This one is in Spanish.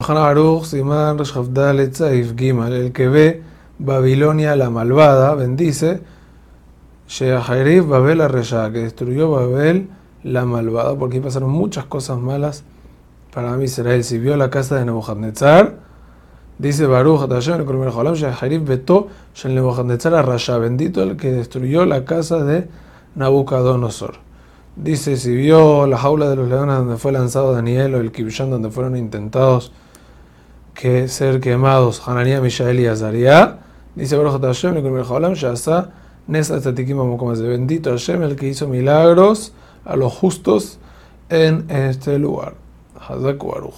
El que ve Babilonia la malvada, bendice, Sheaharif Babel Arresha, que destruyó Babel la malvada, porque ahí pasaron muchas cosas malas para Israel. Si vio la casa de Nebuchadnezzar, dice Baruch, Hashem, el primer Jolam, Sheaharif Beto, Shel Nebuchadnezzar bendito el que destruyó la casa de Nabucodonosor. Dice, si vio la jaula de los leones donde fue lanzado Daniel o el Kibshan donde fueron intentados que ser quemados Hananiah, Mishael y Azaria. Dice Baruch Hashem, se bendito Hashem, el que hizo milagros a los justos en este lugar. Hazak Baruch.